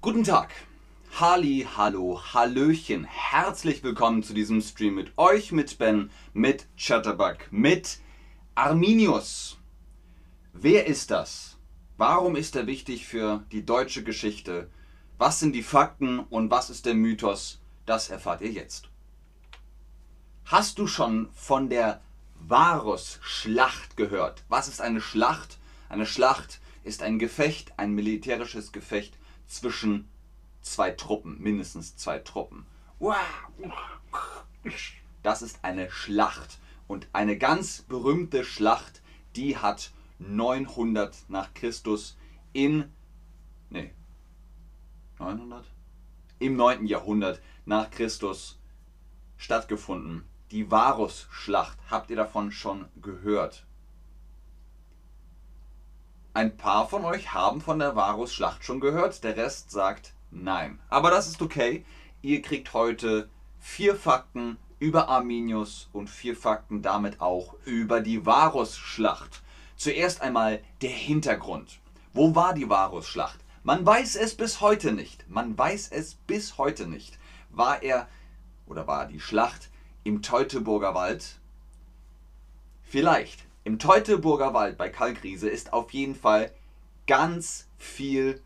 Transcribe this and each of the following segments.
Guten Tag. Halli, hallo, hallöchen. Herzlich willkommen zu diesem Stream mit euch, mit Ben, mit Chatterbug, mit Arminius. Wer ist das? Warum ist er wichtig für die deutsche Geschichte? Was sind die Fakten und was ist der Mythos? Das erfahrt ihr jetzt. Hast du schon von der Varus-Schlacht gehört? Was ist eine Schlacht? Eine Schlacht ist ein Gefecht, ein militärisches Gefecht zwischen zwei Truppen, mindestens zwei Truppen. Das ist eine Schlacht. Und eine ganz berühmte Schlacht, die hat 900 nach Christus in, nee, 900? Im 9. Jahrhundert nach Christus stattgefunden. Die Varusschlacht. Habt ihr davon schon gehört? Ein paar von euch haben von der Varusschlacht schon gehört, der Rest sagt nein. Aber das ist okay. Ihr kriegt heute vier Fakten über Arminius und vier Fakten damit auch über die Varusschlacht. Zuerst einmal der Hintergrund. Wo war die Varusschlacht? Man weiß es bis heute nicht. Man weiß es bis heute nicht. War er oder war die Schlacht im Teutoburger Wald? Vielleicht. Im Teutoburger Wald bei Kalkriese ist auf jeden Fall ganz viel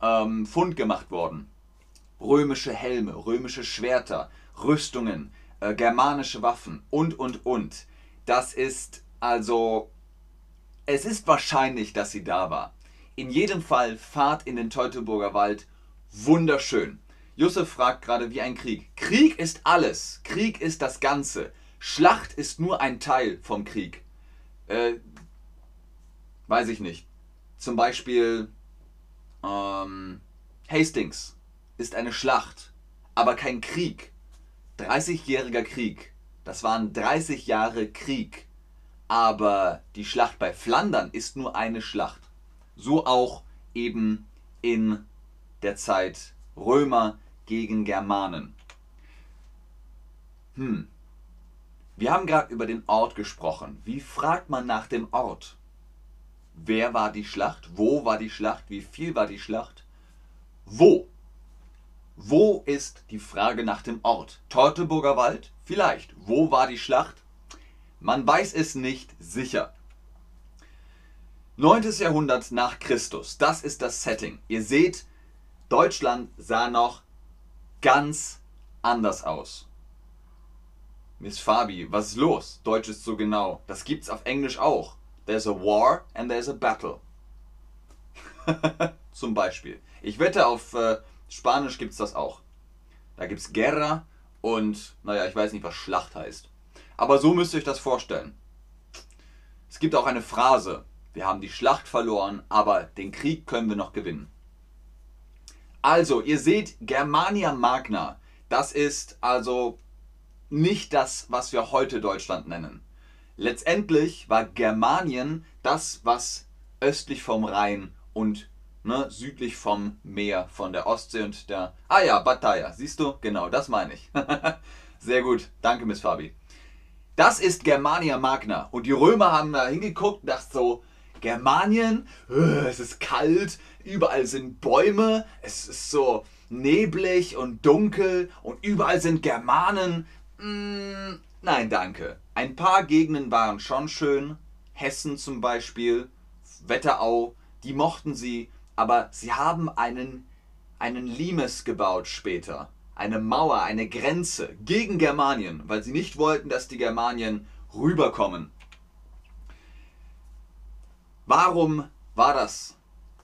ähm, Fund gemacht worden. Römische Helme, römische Schwerter, Rüstungen, äh, germanische Waffen und, und, und. Das ist also, es ist wahrscheinlich, dass sie da war. In jedem Fall Fahrt in den Teutoburger Wald, wunderschön. Josef fragt gerade wie ein Krieg. Krieg ist alles, Krieg ist das Ganze. Schlacht ist nur ein Teil vom Krieg. Äh, weiß ich nicht. Zum Beispiel ähm, Hastings ist eine Schlacht, aber kein Krieg. 30-jähriger Krieg. Das waren 30 Jahre Krieg. Aber die Schlacht bei Flandern ist nur eine Schlacht. So auch eben in der Zeit Römer gegen Germanen. Hm, wir haben gerade über den Ort gesprochen. Wie fragt man nach dem Ort? Wer war die Schlacht? Wo war die Schlacht? Wie viel war die Schlacht? Wo? Wo ist die Frage nach dem Ort? Teutoburger Wald? Vielleicht. Wo war die Schlacht? Man weiß es nicht sicher. 9. Jahrhundert nach Christus. Das ist das Setting. Ihr seht, Deutschland sah noch ganz anders aus. Miss Fabi, was ist los? Deutsch ist so genau. Das gibt's auf Englisch auch. There's a war and there's a battle. Zum Beispiel. Ich wette, auf äh, Spanisch gibt's das auch. Da gibt's Guerra und, naja, ich weiß nicht, was Schlacht heißt. Aber so müsst ihr euch das vorstellen. Es gibt auch eine Phrase. Wir haben die Schlacht verloren, aber den Krieg können wir noch gewinnen. Also, ihr seht, Germania Magna, das ist also nicht das, was wir heute Deutschland nennen. Letztendlich war Germanien das, was östlich vom Rhein und ne, südlich vom Meer, von der Ostsee und der. Ah ja, Bataille, siehst du? Genau, das meine ich. Sehr gut, danke, Miss Fabi. Das ist Germania Magna. Und die Römer haben da hingeguckt und dachten so: Germanien, äh, es ist kalt, überall sind Bäume, es ist so neblig und dunkel und überall sind Germanen. Mm, nein, danke. Ein paar Gegenden waren schon schön. Hessen zum Beispiel, Wetterau, die mochten sie, aber sie haben einen, einen Limes gebaut später. Eine Mauer, eine Grenze gegen Germanien, weil sie nicht wollten, dass die Germanien rüberkommen. Warum war das?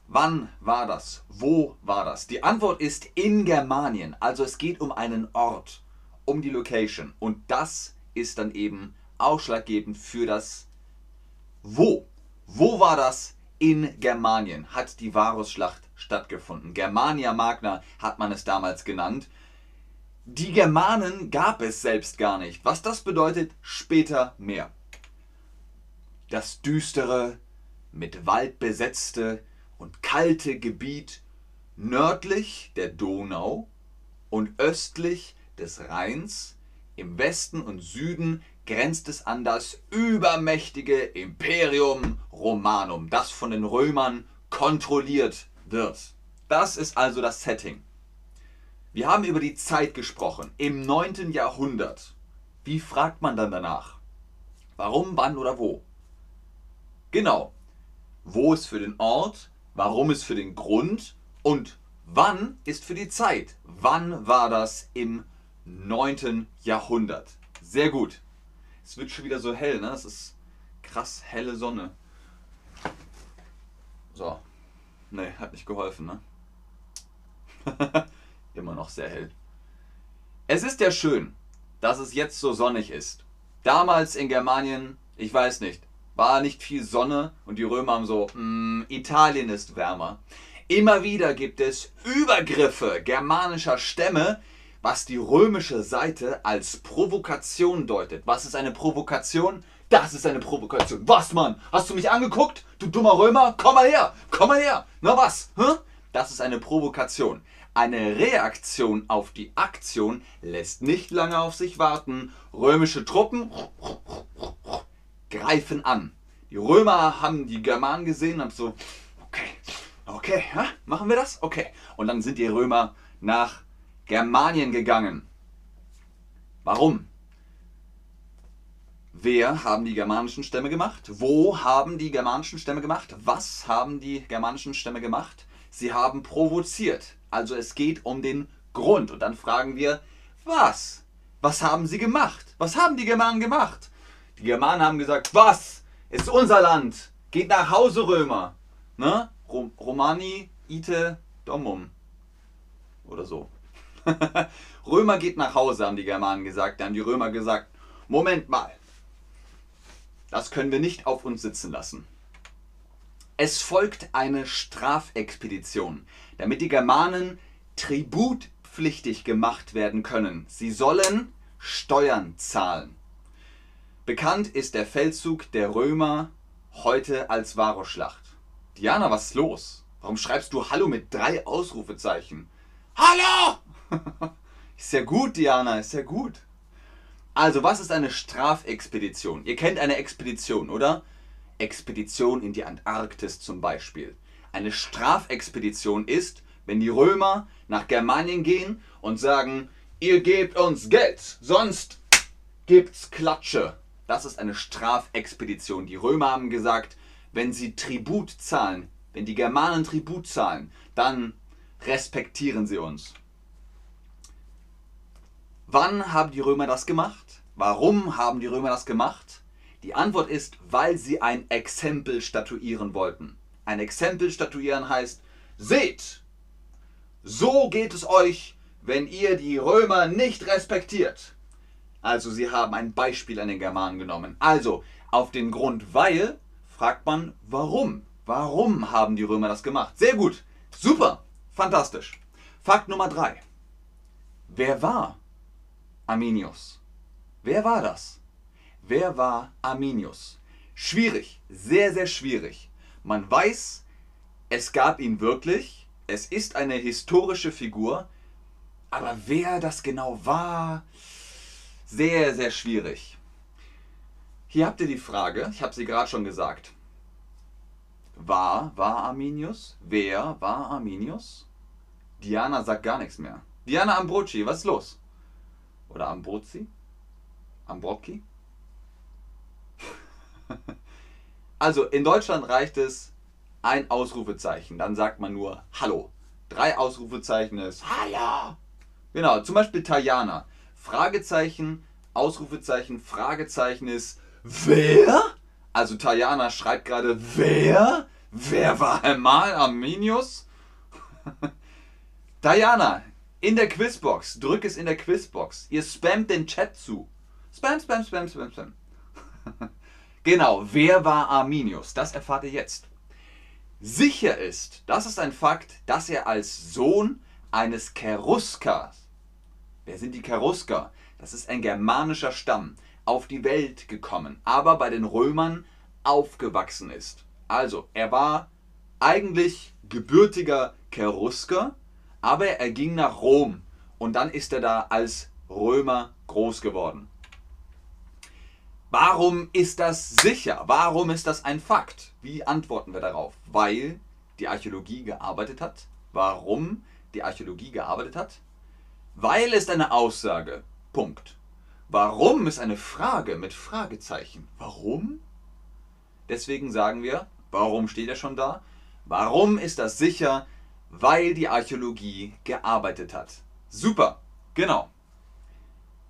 Wann war das? Wo war das? Die Antwort ist in Germanien. Also es geht um einen Ort um die Location. Und das ist dann eben ausschlaggebend für das Wo. Wo war das? In Germanien hat die Varusschlacht stattgefunden. Germania Magna hat man es damals genannt. Die Germanen gab es selbst gar nicht. Was das bedeutet, später mehr. Das düstere, mit Wald besetzte und kalte Gebiet nördlich der Donau und östlich des Rheins, im Westen und Süden grenzt es an das übermächtige Imperium Romanum, das von den Römern kontrolliert wird. Das ist also das Setting. Wir haben über die Zeit gesprochen, im 9. Jahrhundert. Wie fragt man dann danach? Warum, wann oder wo? Genau. Wo ist für den Ort, warum ist für den Grund und wann ist für die Zeit. Wann war das im 9. Jahrhundert? Sehr gut. Es wird schon wieder so hell, ne? Es ist krass helle Sonne. So. Ne, hat nicht geholfen, ne? Immer noch sehr hell. Es ist ja schön, dass es jetzt so sonnig ist. Damals in Germanien, ich weiß nicht, war nicht viel Sonne und die Römer haben so, mm, Italien ist wärmer. Immer wieder gibt es Übergriffe germanischer Stämme, was die römische Seite als Provokation deutet. Was ist eine Provokation? Das ist eine Provokation. Was, Mann? Hast du mich angeguckt? Du dummer Römer? Komm mal her! Komm mal her! Na was? Hä? Das ist eine Provokation. Eine Reaktion auf die Aktion lässt nicht lange auf sich warten. Römische Truppen greifen an. Die Römer haben die Germanen gesehen und haben so, okay, okay, ja, machen wir das? Okay. Und dann sind die Römer nach Germanien gegangen. Warum? Wer haben die germanischen Stämme gemacht? Wo haben die germanischen Stämme gemacht? Was haben die germanischen Stämme gemacht? Sie haben provoziert. Also es geht um den Grund. Und dann fragen wir, was? Was haben sie gemacht? Was haben die Germanen gemacht? Die Germanen haben gesagt, was? Ist unser Land. Geht nach Hause, Römer. Ne? Romani, ite, domum. Oder so. Römer geht nach Hause, haben die Germanen gesagt. Dann haben die Römer gesagt, Moment mal. Das können wir nicht auf uns sitzen lassen. Es folgt eine Strafexpedition, damit die Germanen tributpflichtig gemacht werden können. Sie sollen Steuern zahlen. Bekannt ist der Feldzug der Römer heute als Varusschlacht. Diana, was ist los? Warum schreibst du Hallo mit drei Ausrufezeichen? Hallo! ist ja gut, Diana, ist ja gut. Also, was ist eine Strafexpedition? Ihr kennt eine Expedition, oder? Expedition in die Antarktis zum Beispiel. Eine Strafexpedition ist, wenn die Römer nach Germanien gehen und sagen, ihr gebt uns Geld, sonst gibt's Klatsche. Das ist eine Strafexpedition. Die Römer haben gesagt, wenn sie Tribut zahlen, wenn die Germanen Tribut zahlen, dann respektieren sie uns. Wann haben die Römer das gemacht? Warum haben die Römer das gemacht? Die Antwort ist, weil sie ein Exempel statuieren wollten. Ein Exempel statuieren heißt, seht, so geht es euch, wenn ihr die Römer nicht respektiert. Also sie haben ein Beispiel an den Germanen genommen. Also auf den Grund weil fragt man warum. Warum haben die Römer das gemacht? Sehr gut. Super. Fantastisch. Fakt Nummer drei. Wer war Arminius? Wer war das? Wer war Arminius? Schwierig. Sehr, sehr schwierig. Man weiß, es gab ihn wirklich. Es ist eine historische Figur. Aber wer das genau war, sehr, sehr schwierig. Hier habt ihr die Frage, ich habe sie gerade schon gesagt. War, war Arminius? Wer war Arminius? Diana sagt gar nichts mehr. Diana Ambroci, was ist los? Oder Ambrozi? Ambrocchi? also in Deutschland reicht es ein Ausrufezeichen, dann sagt man nur Hallo. Drei Ausrufezeichen ist Hallo. Genau, zum Beispiel Tajana. Fragezeichen, Ausrufezeichen, Fragezeichen ist Wer? Also Tajana schreibt gerade Wer? Wer war einmal Arminius? Diana, in der Quizbox, drück es in der Quizbox. Ihr spammt den Chat zu. Spam, spam, spam, spam, spam. genau, wer war Arminius? Das erfahrt ihr jetzt. Sicher ist, das ist ein Fakt, dass er als Sohn eines Cheruskas Wer sind die Cherusker? Das ist ein germanischer Stamm, auf die Welt gekommen, aber bei den Römern aufgewachsen ist. Also, er war eigentlich gebürtiger Cherusker, aber er ging nach Rom und dann ist er da als Römer groß geworden. Warum ist das sicher? Warum ist das ein Fakt? Wie antworten wir darauf? Weil die Archäologie gearbeitet hat, warum die Archäologie gearbeitet hat? Weil es eine Aussage. Punkt. Warum ist eine Frage mit Fragezeichen. Warum? Deswegen sagen wir, warum steht er schon da? Warum ist das sicher? Weil die Archäologie gearbeitet hat. Super, genau.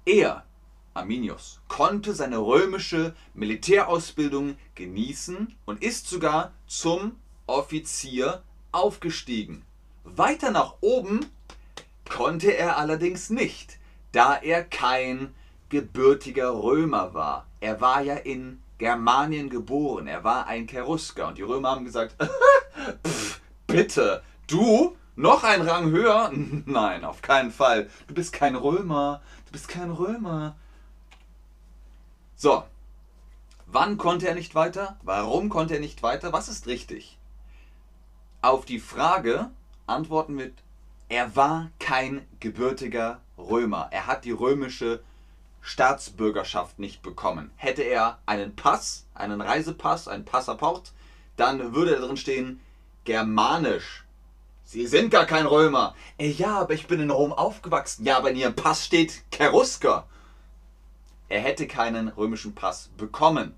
Er, Arminius, konnte seine römische Militärausbildung genießen und ist sogar zum Offizier aufgestiegen. Weiter nach oben konnte er allerdings nicht, da er kein gebürtiger Römer war. Er war ja in Germanien geboren, er war ein Cherusker und die Römer haben gesagt, Pff, bitte, du noch ein Rang höher? Nein, auf keinen Fall. Du bist kein Römer, du bist kein Römer. So, wann konnte er nicht weiter? Warum konnte er nicht weiter? Was ist richtig? Auf die Frage antworten wir, er war kein gebürtiger Römer. Er hat die römische Staatsbürgerschaft nicht bekommen. Hätte er einen Pass, einen Reisepass, einen Passaport, dann würde da drin stehen Germanisch. Sie sind gar kein Römer. Äh, ja, aber ich bin in Rom aufgewachsen. Ja, aber in Ihrem Pass steht Cherusker. Er hätte keinen römischen Pass bekommen.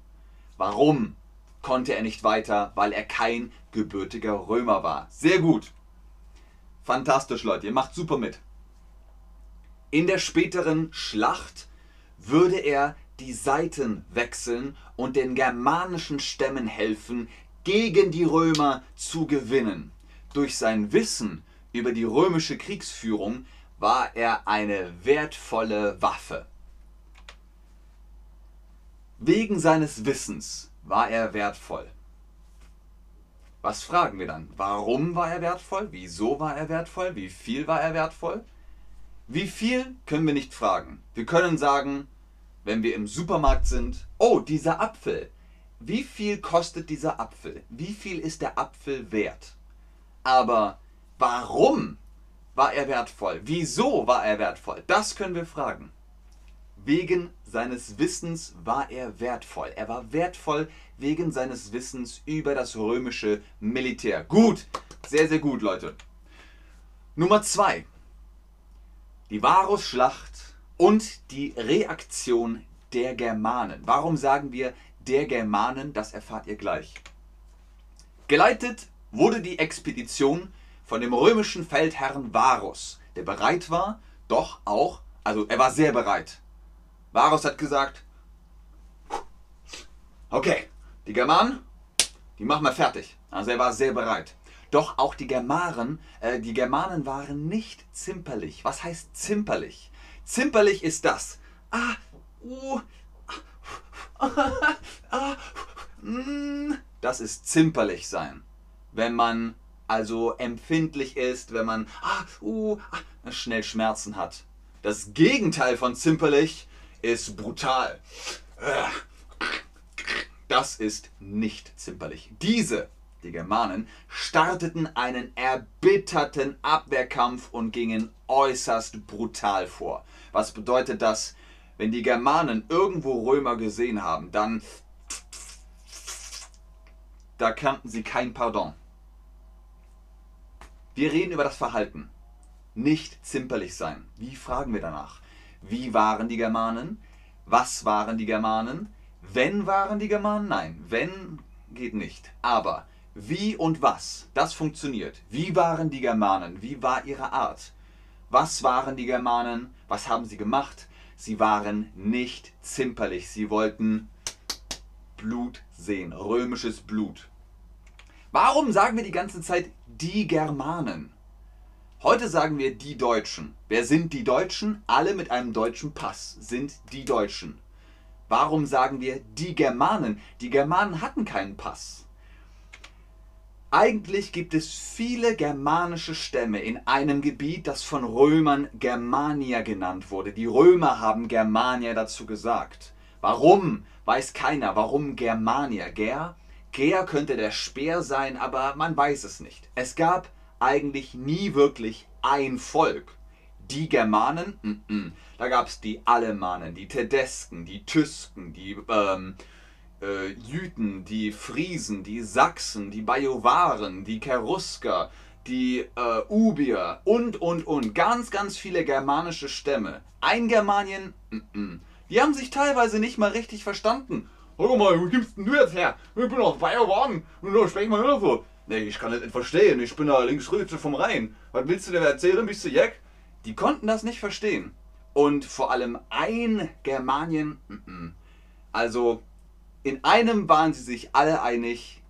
Warum konnte er nicht weiter? Weil er kein gebürtiger Römer war. Sehr gut. Fantastisch, Leute. Ihr macht super mit. In der späteren Schlacht würde er die Seiten wechseln und den germanischen Stämmen helfen, gegen die Römer zu gewinnen. Durch sein Wissen über die römische Kriegsführung war er eine wertvolle Waffe. Wegen seines Wissens war er wertvoll. Was fragen wir dann? Warum war er wertvoll? Wieso war er wertvoll? Wie viel war er wertvoll? Wie viel können wir nicht fragen. Wir können sagen, wenn wir im Supermarkt sind, oh, dieser Apfel. Wie viel kostet dieser Apfel? Wie viel ist der Apfel wert? Aber warum war er wertvoll? Wieso war er wertvoll? Das können wir fragen. Wegen seines Wissens war er wertvoll. Er war wertvoll wegen seines Wissens über das römische Militär. Gut, sehr, sehr gut, Leute. Nummer zwei. Die Varusschlacht und die Reaktion der Germanen. Warum sagen wir der Germanen? Das erfahrt ihr gleich. Geleitet wurde die Expedition von dem römischen Feldherrn Varus, der bereit war, doch auch, also er war sehr bereit. Varus hat gesagt, okay, die Germanen, die machen wir fertig. Also er war sehr bereit. Doch auch die Germanen, äh, die Germanen waren nicht zimperlich. Was heißt zimperlich? Zimperlich ist das. Ah, uh, ah, ah, mm. Das ist zimperlich sein. Wenn man also empfindlich ist, wenn man ah, uh, ah, schnell Schmerzen hat. Das Gegenteil von zimperlich ist brutal. Das ist nicht zimperlich. Diese die Germanen, starteten einen erbitterten Abwehrkampf und gingen äußerst brutal vor. Was bedeutet das? Wenn die Germanen irgendwo Römer gesehen haben, dann da kannten sie kein Pardon. Wir reden über das Verhalten. Nicht zimperlich sein. Wie fragen wir danach? Wie waren die Germanen? Was waren die Germanen? Wenn waren die Germanen? Nein. Wenn geht nicht. Aber wie und was, das funktioniert. Wie waren die Germanen? Wie war ihre Art? Was waren die Germanen? Was haben sie gemacht? Sie waren nicht zimperlich. Sie wollten Blut sehen, römisches Blut. Warum sagen wir die ganze Zeit die Germanen? Heute sagen wir die Deutschen. Wer sind die Deutschen? Alle mit einem deutschen Pass sind die Deutschen. Warum sagen wir die Germanen? Die Germanen hatten keinen Pass. Eigentlich gibt es viele germanische Stämme in einem Gebiet, das von Römern Germania genannt wurde. Die Römer haben Germania dazu gesagt. Warum? Weiß keiner. Warum Germania? Ger? Ger könnte der Speer sein, aber man weiß es nicht. Es gab eigentlich nie wirklich ein Volk. Die Germanen, mm -mm. da gab es die Alemanen, die Tedesken, die Tüsken, die ähm, äh, Jüten, die Friesen, die Sachsen, die Bajuwaren, die Cherusker, die äh, Ubier und, und, und. Ganz, ganz viele germanische Stämme. Ein Germanien, -mm. die haben sich teilweise nicht mal richtig verstanden. Hör mal, wo gibst denn du jetzt her? Ich bin aus Bayern und da sprechen wir immer so. Nee, ich kann das nicht verstehen. Ich bin da links Rütze vom Rhein. Was willst du dir erzählen? Bist du Jack? Die konnten das nicht verstehen. Und vor allem ein Germanien, also in einem waren sie sich alle einig,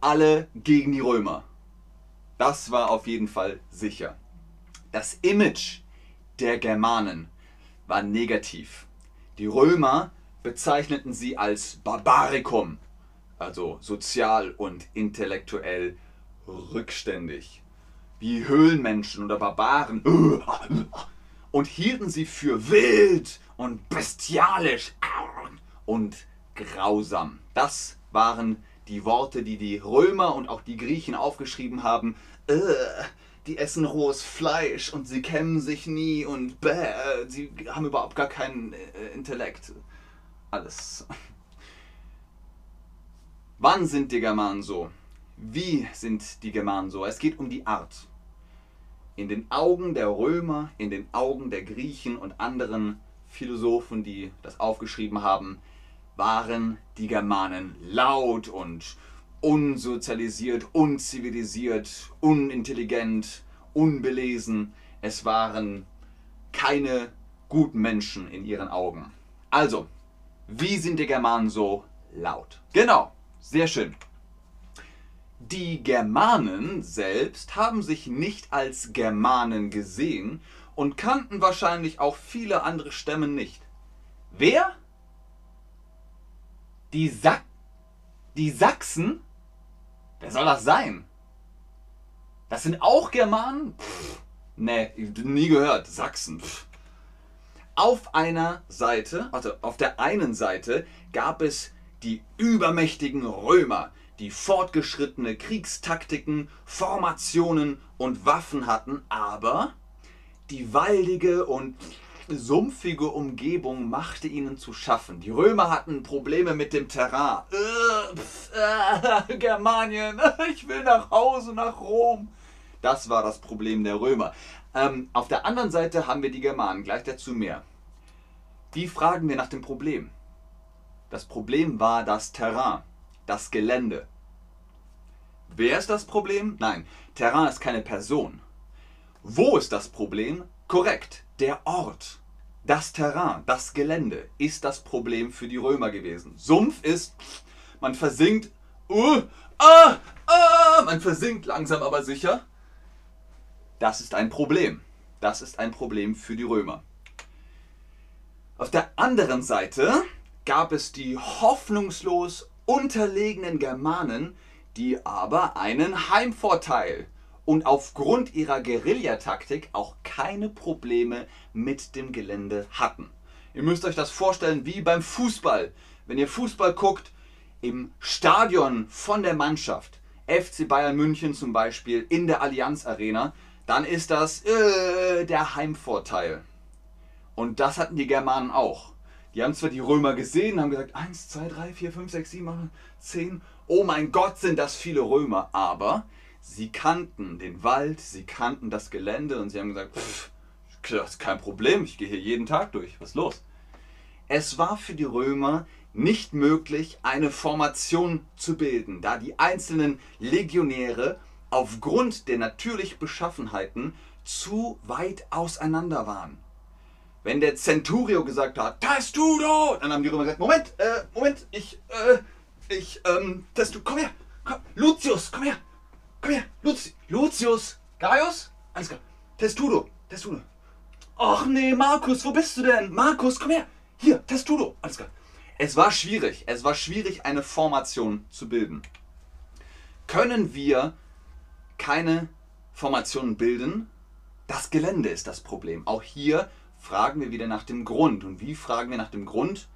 alle gegen die Römer. Das war auf jeden Fall sicher. Das Image der Germanen war negativ. Die Römer bezeichneten sie als Barbarikum, also sozial und intellektuell rückständig, wie Höhlenmenschen oder Barbaren, und hielten sie für wild und bestialisch und grausam. Das waren die Worte, die die Römer und auch die Griechen aufgeschrieben haben. Äh, die essen rohes Fleisch und sie kämmen sich nie und bäh, sie haben überhaupt gar keinen äh, Intellekt. Alles. Wann sind die Germanen so? Wie sind die Germanen so? Es geht um die Art. In den Augen der Römer, in den Augen der Griechen und anderen Philosophen, die das aufgeschrieben haben, waren die Germanen laut und unsozialisiert, unzivilisiert, unintelligent, unbelesen. Es waren keine guten Menschen in ihren Augen. Also, wie sind die Germanen so laut? Genau, sehr schön. Die Germanen selbst haben sich nicht als Germanen gesehen und kannten wahrscheinlich auch viele andere Stämme nicht. Wer? Die, Sa die Sachsen? Wer soll das sein? Das sind auch Germanen? Pff, nee, nie gehört. Sachsen. Pff. Auf einer Seite, warte, auf der einen Seite gab es die übermächtigen Römer, die fortgeschrittene Kriegstaktiken, Formationen und Waffen hatten, aber die waldige und sumpfige Umgebung machte ihnen zu schaffen. Die Römer hatten Probleme mit dem Terrain. Äh, pf, äh, Germanien, ich will nach Hause, nach Rom. Das war das Problem der Römer. Ähm, auf der anderen Seite haben wir die Germanen, gleich dazu mehr. Wie fragen wir nach dem Problem? Das Problem war das Terrain, das Gelände. Wer ist das Problem? Nein, Terrain ist keine Person. Wo ist das Problem? Korrekt, der Ort. Das Terrain, das Gelände ist das Problem für die Römer gewesen. Sumpf ist, man versinkt, uh, ah, ah, man versinkt langsam aber sicher. Das ist ein Problem. Das ist ein Problem für die Römer. Auf der anderen Seite gab es die hoffnungslos unterlegenen Germanen, die aber einen Heimvorteil und aufgrund ihrer Guerillataktik auch keine Probleme mit dem Gelände hatten. Ihr müsst euch das vorstellen wie beim Fußball. Wenn ihr Fußball guckt, im Stadion von der Mannschaft, FC Bayern München zum Beispiel, in der Allianz Arena, dann ist das äh, der Heimvorteil. Und das hatten die Germanen auch. Die haben zwar die Römer gesehen, haben gesagt, 1, 2, 3, 4, 5, 6, 7, 10, oh mein Gott, sind das viele Römer, aber sie kannten den Wald, sie kannten das Gelände und sie haben gesagt, pff, das ist kein Problem, ich gehe hier jeden Tag durch, was ist los? Es war für die Römer nicht möglich, eine Formation zu bilden, da die einzelnen Legionäre aufgrund der natürlichen Beschaffenheiten zu weit auseinander waren. Wenn der Centurio gesagt hat, Testudo, dann haben die Römer gesagt, Moment, äh, Moment, ich, äh, ich, ähm, Testudo, komm her, komm, Lucius, komm her, komm her, Luci, Lucius, Gaius, alles klar, Testudo, Testudo. Ach nee, Markus, wo bist du denn? Markus, komm her, hier, Testudo, alles klar. Es war schwierig, es war schwierig, eine Formation zu bilden. Können wir keine Formationen bilden. Das Gelände ist das Problem. Auch hier fragen wir wieder nach dem Grund. Und wie fragen wir nach dem Grund?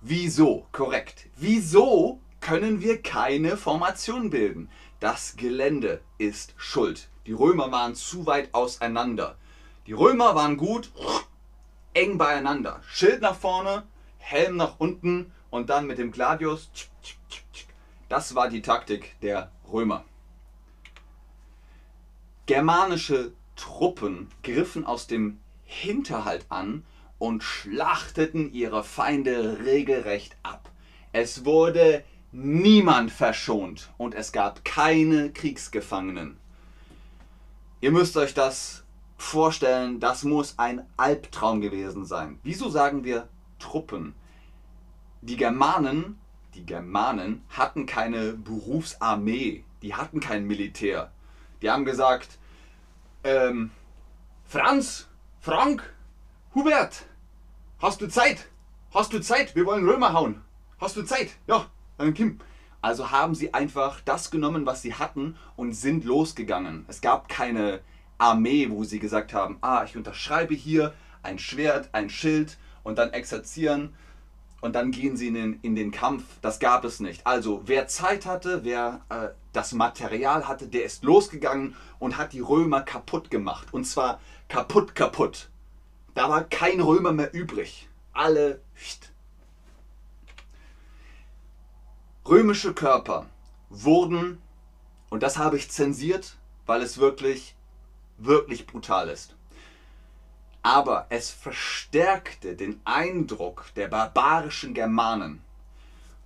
Wieso? Korrekt. Wieso können wir keine Formation bilden? Das Gelände ist schuld. Die Römer waren zu weit auseinander. Die Römer waren gut eng beieinander. Schild nach vorne, Helm nach unten und dann mit dem Gladius. Das war die Taktik der Römer. Germanische Truppen griffen aus dem Hinterhalt an und schlachteten ihre Feinde regelrecht ab. Es wurde niemand verschont und es gab keine Kriegsgefangenen. Ihr müsst euch das vorstellen, das muss ein Albtraum gewesen sein. Wieso sagen wir Truppen? Die Germanen, die Germanen hatten keine Berufsarmee, die hatten kein Militär. Die haben gesagt, ähm, Franz, Frank, Hubert, hast du Zeit? Hast du Zeit? Wir wollen Römer hauen. Hast du Zeit? Ja, dann Kim. Also haben sie einfach das genommen, was sie hatten und sind losgegangen. Es gab keine Armee, wo sie gesagt haben, ah, ich unterschreibe hier ein Schwert, ein Schild und dann exerzieren und dann gehen sie in den, in den Kampf. Das gab es nicht. Also wer Zeit hatte, wer äh, das Material hatte, der ist losgegangen und hat die Römer kaputt gemacht. Und zwar kaputt, kaputt. Da war kein Römer mehr übrig. Alle. Römische Körper wurden, und das habe ich zensiert, weil es wirklich, wirklich brutal ist. Aber es verstärkte den Eindruck der barbarischen Germanen,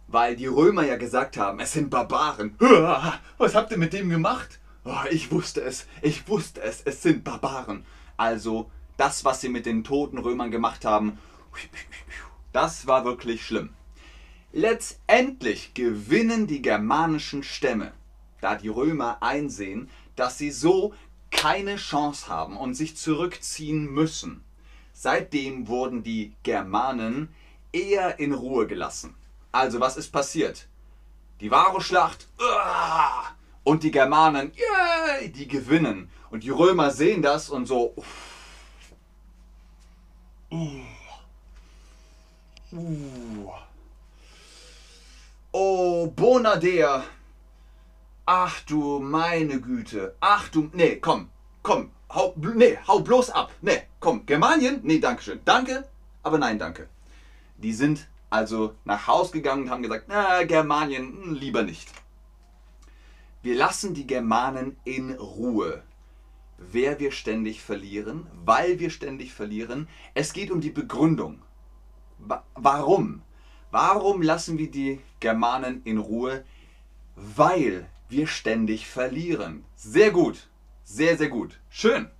weil die Römer ja gesagt haben, es sind Barbaren. Was habt ihr mit dem gemacht? Oh, ich wusste es, ich wusste es, es sind Barbaren. Also das, was sie mit den toten Römern gemacht haben, das war wirklich schlimm. Letztendlich gewinnen die germanischen Stämme, da die Römer einsehen, dass sie so keine Chance haben und sich zurückziehen müssen. Seitdem wurden die Germanen eher in Ruhe gelassen. Also was ist passiert? Die Varusschlacht und die Germanen, die gewinnen. Und die Römer sehen das und so. Oh, Bonadea. Ach du meine Güte. Ach du. Nee, komm. Komm. Hau, nee, hau bloß ab. Nee, komm. Germanien? Nee, danke schön. Danke, aber nein, danke. Die sind also nach Haus gegangen und haben gesagt, na, Germanien hm, lieber nicht. Wir lassen die Germanen in Ruhe. Wer wir ständig verlieren, weil wir ständig verlieren. Es geht um die Begründung. Warum? Warum lassen wir die Germanen in Ruhe? Weil wir ständig verlieren. Sehr gut. Sehr, sehr gut. Schön.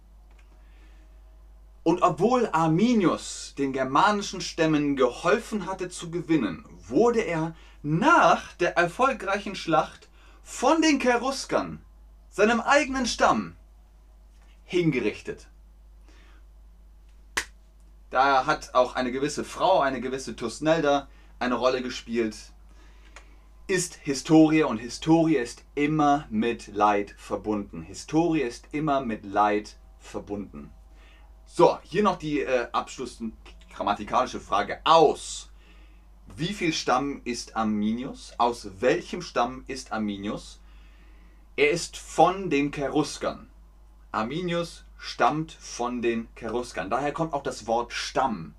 Und obwohl Arminius den germanischen Stämmen geholfen hatte zu gewinnen, wurde er nach der erfolgreichen Schlacht von den Cheruskern, seinem eigenen Stamm, hingerichtet. Da hat auch eine gewisse Frau, eine gewisse Tusnelda, eine Rolle gespielt ist Historie und Historie ist immer mit Leid verbunden. Historie ist immer mit Leid verbunden. So, hier noch die äh, Abschluss grammatikalische Frage aus. Wie viel Stamm ist Arminius? Aus welchem Stamm ist Arminius? Er ist von den Cheruskern. Arminius stammt von den Cheruskern. Daher kommt auch das Wort Stamm.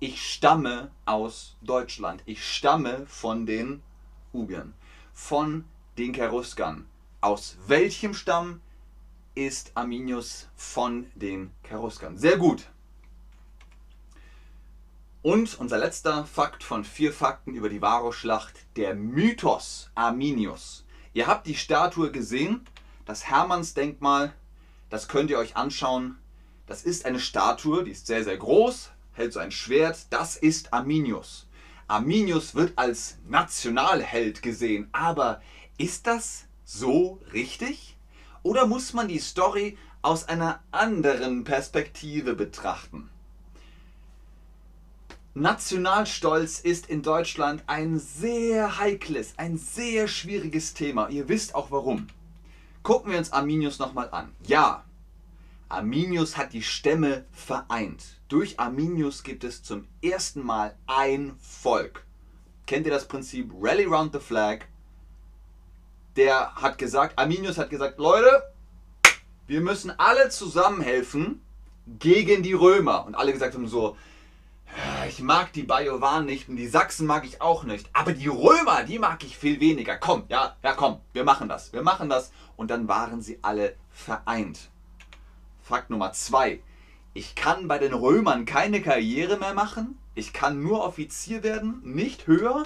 Ich stamme aus Deutschland. Ich stamme von den Cheruskern. Ugern von den Cheruskern. Aus welchem Stamm ist Arminius von den Cheruskern? Sehr gut. Und unser letzter Fakt von vier Fakten über die Varusschlacht, der Mythos Arminius. Ihr habt die Statue gesehen, das Hermannsdenkmal, das könnt ihr euch anschauen. Das ist eine Statue, die ist sehr, sehr groß, hält so ein Schwert. Das ist Arminius. Arminius wird als Nationalheld gesehen, aber ist das so richtig? Oder muss man die Story aus einer anderen Perspektive betrachten? Nationalstolz ist in Deutschland ein sehr heikles, ein sehr schwieriges Thema. Ihr wisst auch warum. Gucken wir uns Arminius nochmal an. Ja, Arminius hat die Stämme vereint. Durch Arminius gibt es zum ersten Mal ein Volk. Kennt ihr das Prinzip Rally Round the Flag? Der hat gesagt, Arminius hat gesagt, Leute, wir müssen alle zusammenhelfen gegen die Römer. Und alle gesagt haben so, ich mag die Bajowan nicht und die Sachsen mag ich auch nicht. Aber die Römer, die mag ich viel weniger. Komm, ja, ja, komm, wir machen das. Wir machen das. Und dann waren sie alle vereint. Fakt Nummer zwei. Ich kann bei den Römern keine Karriere mehr machen. Ich kann nur Offizier werden, nicht höher.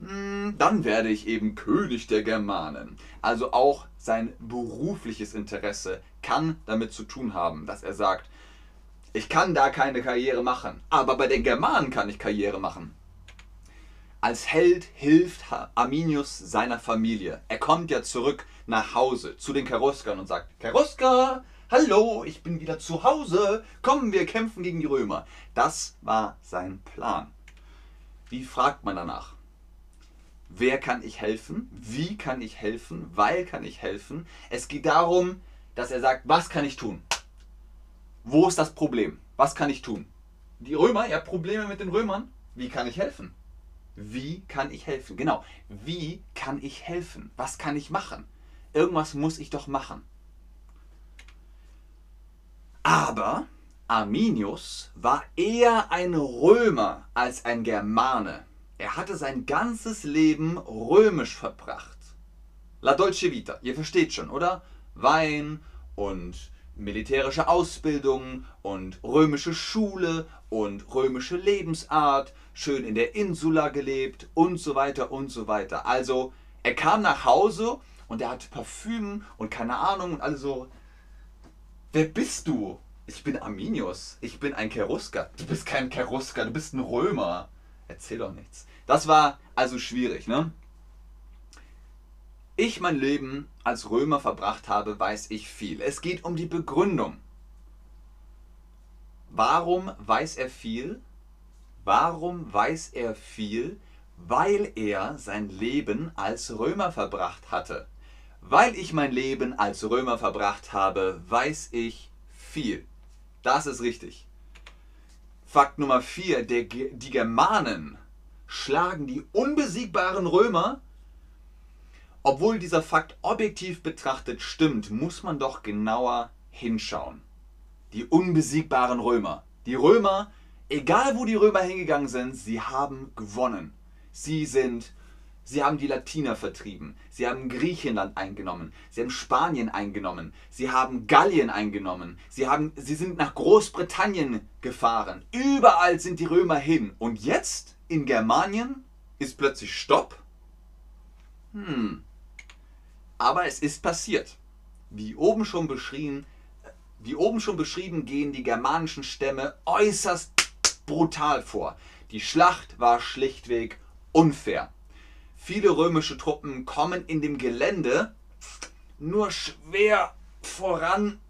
Hm, dann werde ich eben König der Germanen. Also auch sein berufliches Interesse kann damit zu tun haben, dass er sagt, ich kann da keine Karriere machen, aber bei den Germanen kann ich Karriere machen. Als Held hilft Arminius seiner Familie. Er kommt ja zurück nach Hause zu den Cheruskern und sagt, Cherusker, hallo, ich bin wieder zu Hause, kommen wir kämpfen gegen die Römer. Das war sein Plan. Wie fragt man danach? Wer kann ich helfen? Wie kann ich helfen? Weil kann ich helfen? Es geht darum, dass er sagt, was kann ich tun? Wo ist das Problem? Was kann ich tun? Die Römer, ihr habt Probleme mit den Römern. Wie kann ich helfen? Wie kann ich helfen? Genau. Wie kann ich helfen? Was kann ich machen? Irgendwas muss ich doch machen. Aber Arminius war eher ein Römer als ein Germane. Er hatte sein ganzes Leben römisch verbracht. La Dolce Vita, ihr versteht schon, oder? Wein und militärische Ausbildung und römische Schule und römische Lebensart, schön in der Insula gelebt und so weiter und so weiter. Also er kam nach Hause und er hatte Parfüm und keine Ahnung und alle so, wer bist du? Ich bin Arminius, ich bin ein Cherusker. Du bist kein Cherusker, du bist ein Römer. Erzähl doch nichts. Das war also schwierig, ne? ich mein Leben als Römer verbracht habe, weiß ich viel. Es geht um die Begründung. Warum weiß er viel? Warum weiß er viel? Weil er sein Leben als Römer verbracht hatte. Weil ich mein Leben als Römer verbracht habe, weiß ich viel. Das ist richtig. Fakt Nummer 4. Die Germanen schlagen die unbesiegbaren Römer obwohl dieser Fakt objektiv betrachtet stimmt, muss man doch genauer hinschauen. Die unbesiegbaren Römer. Die Römer, egal wo die Römer hingegangen sind, sie haben gewonnen. Sie sind Sie haben die Latiner vertrieben. Sie haben Griechenland eingenommen. Sie haben Spanien eingenommen. Sie haben Gallien eingenommen. Sie, haben, sie sind nach Großbritannien gefahren. Überall sind die Römer hin. Und jetzt in Germanien ist plötzlich Stopp. Hm, aber es ist passiert. Wie oben schon beschrieben, wie oben schon beschrieben gehen die germanischen Stämme äußerst brutal vor. Die Schlacht war schlichtweg unfair. Viele römische Truppen kommen in dem Gelände nur schwer voran,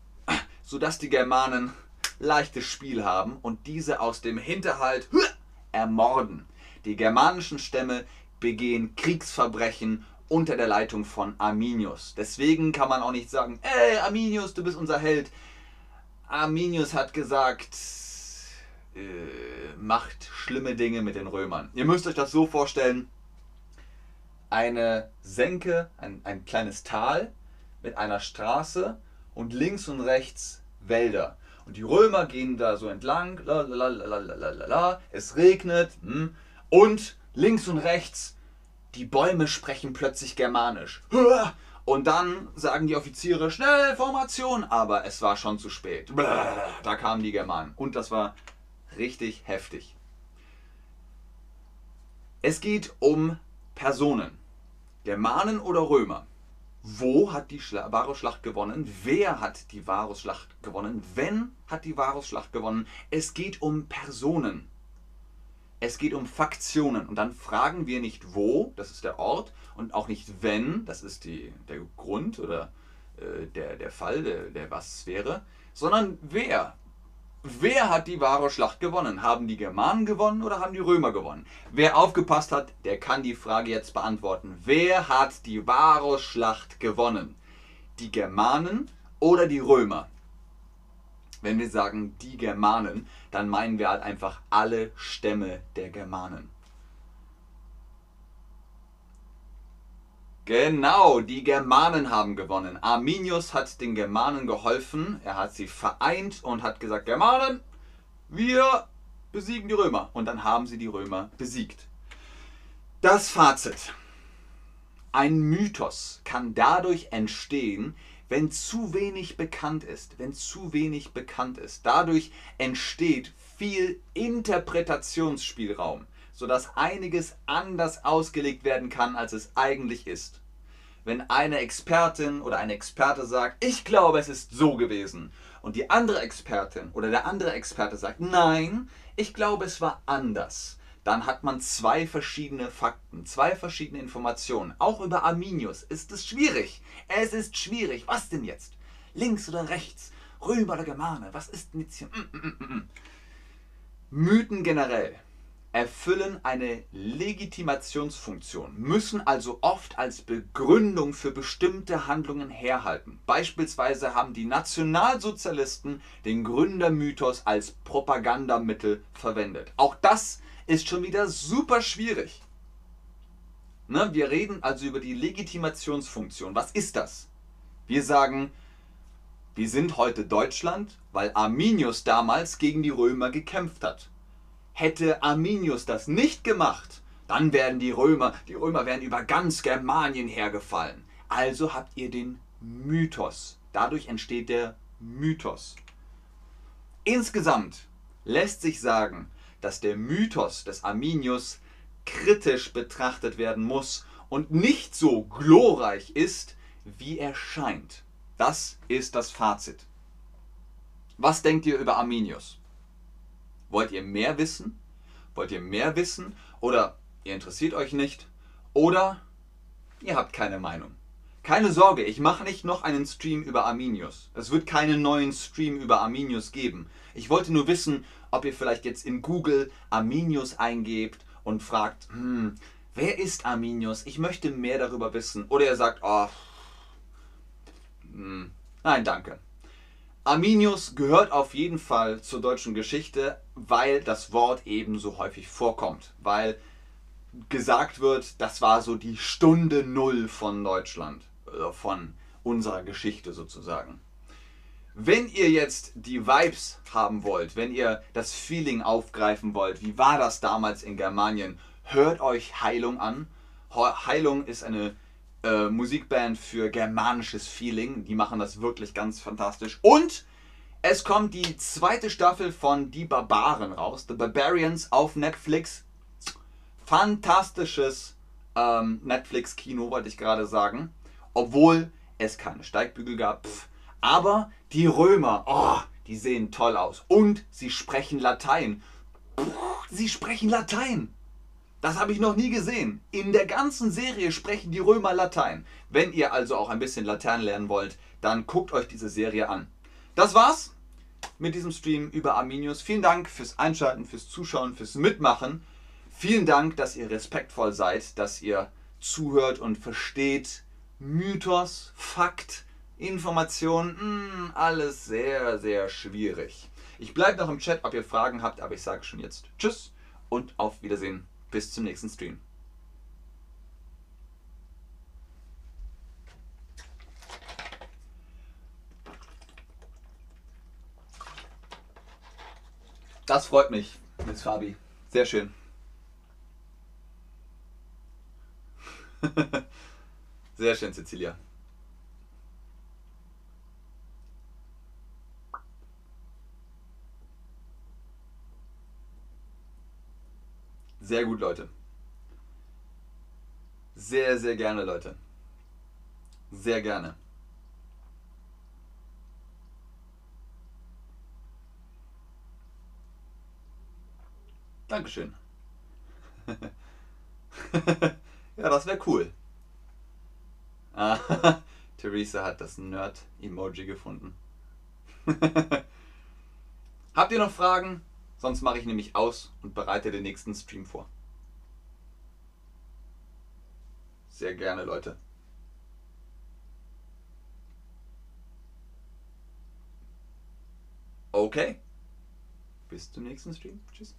sodass die Germanen leichtes Spiel haben und diese aus dem Hinterhalt ermorden. Die germanischen Stämme begehen Kriegsverbrechen unter der Leitung von Arminius. Deswegen kann man auch nicht sagen, ey Arminius, du bist unser Held. Arminius hat gesagt, äh, macht schlimme Dinge mit den Römern. Ihr müsst euch das so vorstellen, eine Senke, ein, ein kleines Tal mit einer Straße und links und rechts Wälder. Und die Römer gehen da so entlang, la, es regnet hm, und links und rechts die Bäume sprechen plötzlich Germanisch. Und dann sagen die Offiziere, schnell, Formation, aber es war schon zu spät. Da kamen die Germanen. Und das war richtig heftig. Es geht um Personen. Germanen oder Römer. Wo hat die Schla Varusschlacht gewonnen? Wer hat die Varusschlacht gewonnen? Wenn hat die Varusschlacht gewonnen? Es geht um Personen. Es geht um Faktionen. Und dann fragen wir nicht wo, das ist der Ort, und auch nicht wenn, das ist die, der Grund oder äh, der, der Fall, der, der was wäre, sondern wer. Wer hat die wahre Schlacht gewonnen? Haben die Germanen gewonnen oder haben die Römer gewonnen? Wer aufgepasst hat, der kann die Frage jetzt beantworten. Wer hat die wahre Schlacht gewonnen? Die Germanen oder die Römer? Wenn wir sagen die Germanen, dann meinen wir halt einfach alle Stämme der Germanen. Genau, die Germanen haben gewonnen. Arminius hat den Germanen geholfen. Er hat sie vereint und hat gesagt, Germanen, wir besiegen die Römer. Und dann haben sie die Römer besiegt. Das Fazit. Ein Mythos kann dadurch entstehen, wenn zu wenig bekannt ist, wenn zu wenig bekannt ist, dadurch entsteht viel Interpretationsspielraum, sodass einiges anders ausgelegt werden kann, als es eigentlich ist. Wenn eine Expertin oder ein Experte sagt, ich glaube, es ist so gewesen, und die andere Expertin oder der andere Experte sagt, nein, ich glaube, es war anders, dann hat man zwei verschiedene Fakten, zwei verschiedene Informationen. Auch über Arminius ist es schwierig. Es ist schwierig. Was denn jetzt? Links oder rechts? Römer oder Germane? Was ist jetzt hier? Mm, mm, mm, mm. Mythen generell erfüllen eine Legitimationsfunktion, müssen also oft als Begründung für bestimmte Handlungen herhalten. Beispielsweise haben die Nationalsozialisten den Gründermythos als Propagandamittel verwendet. Auch das ist schon wieder super schwierig. Ne? Wir reden also über die Legitimationsfunktion. Was ist das? Wir sagen, wir sind heute Deutschland, weil Arminius damals gegen die Römer gekämpft hat. Hätte Arminius das nicht gemacht, dann wären die Römer, die Römer wären über ganz Germanien hergefallen. Also habt ihr den Mythos. Dadurch entsteht der Mythos. Insgesamt lässt sich sagen, dass der Mythos des Arminius kritisch betrachtet werden muss und nicht so glorreich ist, wie er scheint. Das ist das Fazit. Was denkt ihr über Arminius? Wollt ihr mehr wissen? Wollt ihr mehr wissen? Oder ihr interessiert euch nicht? Oder ihr habt keine Meinung? Keine Sorge, ich mache nicht noch einen Stream über Arminius. Es wird keinen neuen Stream über Arminius geben. Ich wollte nur wissen, ob ihr vielleicht jetzt in Google Arminius eingebt und fragt, hm, wer ist Arminius? Ich möchte mehr darüber wissen. Oder ihr sagt, oh, hm, nein, danke. Arminius gehört auf jeden Fall zur deutschen Geschichte, weil das Wort eben so häufig vorkommt. Weil gesagt wird, das war so die Stunde Null von Deutschland von unserer Geschichte sozusagen. Wenn ihr jetzt die Vibes haben wollt, wenn ihr das Feeling aufgreifen wollt, wie war das damals in Germanien, hört euch Heilung an. Heilung ist eine äh, Musikband für germanisches Feeling. Die machen das wirklich ganz fantastisch. Und es kommt die zweite Staffel von Die Barbaren raus. The Barbarians auf Netflix. Fantastisches ähm, Netflix-Kino, wollte ich gerade sagen obwohl es keine Steigbügel gab. Pff. Aber die Römer, oh, die sehen toll aus. Und sie sprechen Latein. Puh, sie sprechen Latein. Das habe ich noch nie gesehen. In der ganzen Serie sprechen die Römer Latein. Wenn ihr also auch ein bisschen Latein lernen wollt, dann guckt euch diese Serie an. Das war's mit diesem Stream über Arminius. Vielen Dank fürs Einschalten, fürs Zuschauen, fürs Mitmachen. Vielen Dank, dass ihr respektvoll seid, dass ihr zuhört und versteht, Mythos, Fakt, Information, mh, hm, alles sehr, sehr schwierig. Ich bleibe noch im Chat, ob ihr Fragen habt, aber ich sage schon jetzt Tschüss und auf Wiedersehen. Bis zum nächsten Stream. Das freut mich, Miss Fabi. Sehr schön. Sehr schön, Cecilia. Sehr gut, Leute. Sehr, sehr gerne, Leute. Sehr gerne. Dankeschön. ja, das wäre cool. Ah, Theresa hat das Nerd-Emoji gefunden. Habt ihr noch Fragen? Sonst mache ich nämlich aus und bereite den nächsten Stream vor. Sehr gerne, Leute. Okay. Bis zum nächsten Stream. Tschüss.